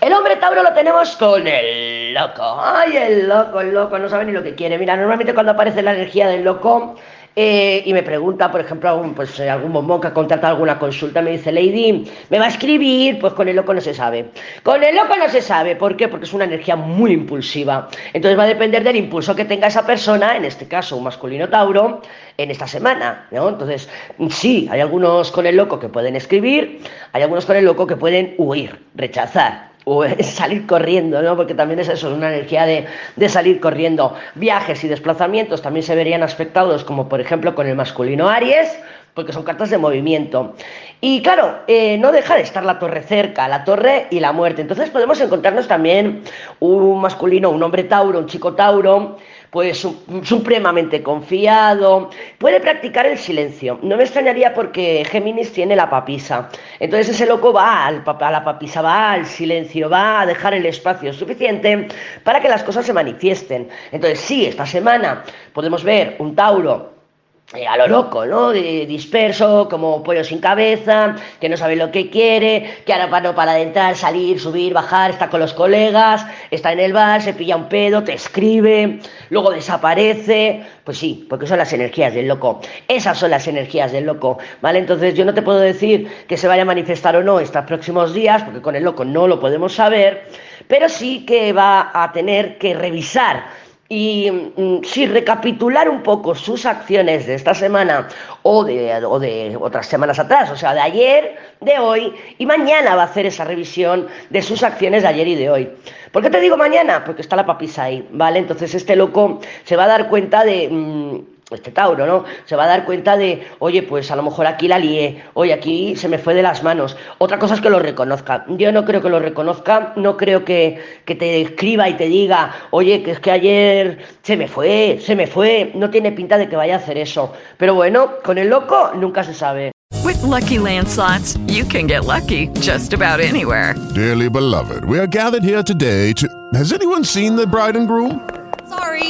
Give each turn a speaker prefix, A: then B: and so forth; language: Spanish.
A: El hombre Tauro lo tenemos con el loco. Ay, el loco, el loco, no sabe ni lo que quiere. Mira, normalmente cuando aparece la energía del loco eh, y me pregunta, por ejemplo, algún, pues, eh, algún bombón que ha contratado alguna consulta, me dice, Lady, ¿me va a escribir? Pues con el loco no se sabe. Con el loco no se sabe. ¿Por qué? Porque es una energía muy impulsiva. Entonces va a depender del impulso que tenga esa persona, en este caso un masculino Tauro, en esta semana. ¿no? Entonces, sí, hay algunos con el loco que pueden escribir, hay algunos con el loco que pueden huir, rechazar o salir corriendo, ¿no? Porque también es eso, es una energía de, de, salir corriendo. Viajes y desplazamientos también se verían afectados, como por ejemplo con el masculino Aries, porque son cartas de movimiento. Y claro, eh, no deja de estar la torre cerca, la torre y la muerte. Entonces podemos encontrarnos también un masculino, un hombre Tauro, un chico Tauro, pues supremamente confiado, puede practicar el silencio. No me extrañaría porque Géminis tiene la papisa. Entonces ese loco va al, a la papisa, va al silencio, va a dejar el espacio suficiente para que las cosas se manifiesten. Entonces sí, esta semana podemos ver un Tauro eh, a lo loco, ¿no? disperso, como pollo sin cabeza, que no sabe lo que quiere, que ahora para, para adentrar, salir, subir, bajar, está con los colegas, está en el bar, se pilla un pedo, te escribe, luego desaparece. Pues sí, porque son las energías del loco. Esas son las energías del loco, ¿vale? Entonces yo no te puedo decir que se vaya a manifestar o no estos próximos días, porque con el loco no lo podemos saber, pero sí que va a tener que revisar y mm, si recapitular un poco sus acciones de esta semana o de, o de, otras semanas atrás, o sea, de ayer, de hoy, y mañana va a hacer esa revisión de sus acciones de ayer y de hoy. ¿Por qué te digo mañana? Porque está la papisa ahí, ¿vale? Entonces este loco se va a dar cuenta de... Mm, este Tauro, ¿no? Se va a dar cuenta de, oye, pues a lo mejor aquí la lié, oye, aquí se me fue de las manos. Otra cosa es que lo reconozca. Yo no creo que lo reconozca, no creo que, que te escriba y te diga, oye, que es que ayer se me fue, se me fue. No tiene pinta de que vaya a hacer eso. Pero bueno, con el loco nunca se sabe.
B: With lucky landslots, you can get lucky just about anywhere.
C: Dearly beloved, we are gathered here today to. Has anyone seen the bride and groom?
D: Sorry,